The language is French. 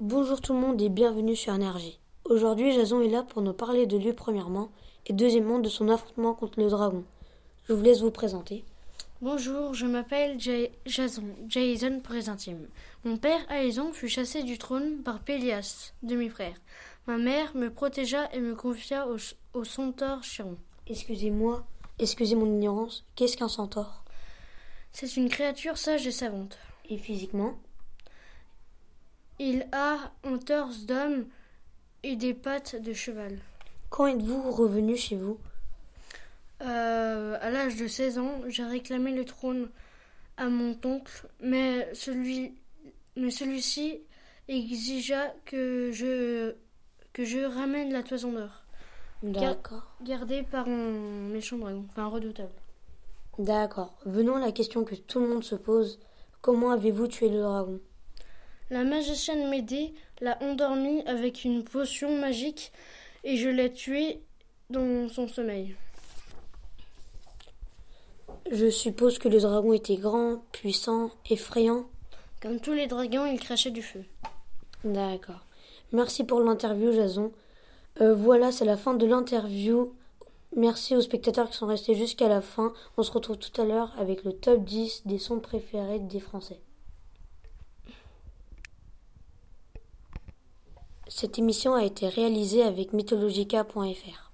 Bonjour tout le monde et bienvenue sur Énergie. Aujourd'hui, Jason est là pour nous parler de lui premièrement et deuxièmement de son affrontement contre le dragon. Je vous laisse vous présenter. Bonjour, je m'appelle Jason, Jason Présentime. Mon père, Aïson, fut chassé du trône par Pélias, demi-frère. Ma mère me protégea et me confia au, au centaure Chiron. Excusez-moi, excusez mon ignorance, qu'est-ce qu'un centaure? C'est une créature sage et savante. Et physiquement? Il a un torse d'homme et des pattes de cheval. Quand êtes-vous revenu chez vous? Euh, à l'âge de 16 ans, j'ai réclamé le trône à mon oncle, mais celui mais celui-ci exigea que je que je ramène la toison d'or. D'accord. Gardée par un méchant dragon, enfin redoutable. D'accord. Venons à la question que tout le monde se pose. Comment avez-vous tué le dragon? La magicienne Médée l'a endormi avec une potion magique et je l'ai tué dans son sommeil. Je suppose que le dragon était grand, puissant, effrayant. Comme tous les dragons, il crachait du feu. D'accord. Merci pour l'interview, Jason. Euh, voilà, c'est la fin de l'interview. Merci aux spectateurs qui sont restés jusqu'à la fin. On se retrouve tout à l'heure avec le top 10 des sons préférés des Français. Cette émission a été réalisée avec mythologica.fr.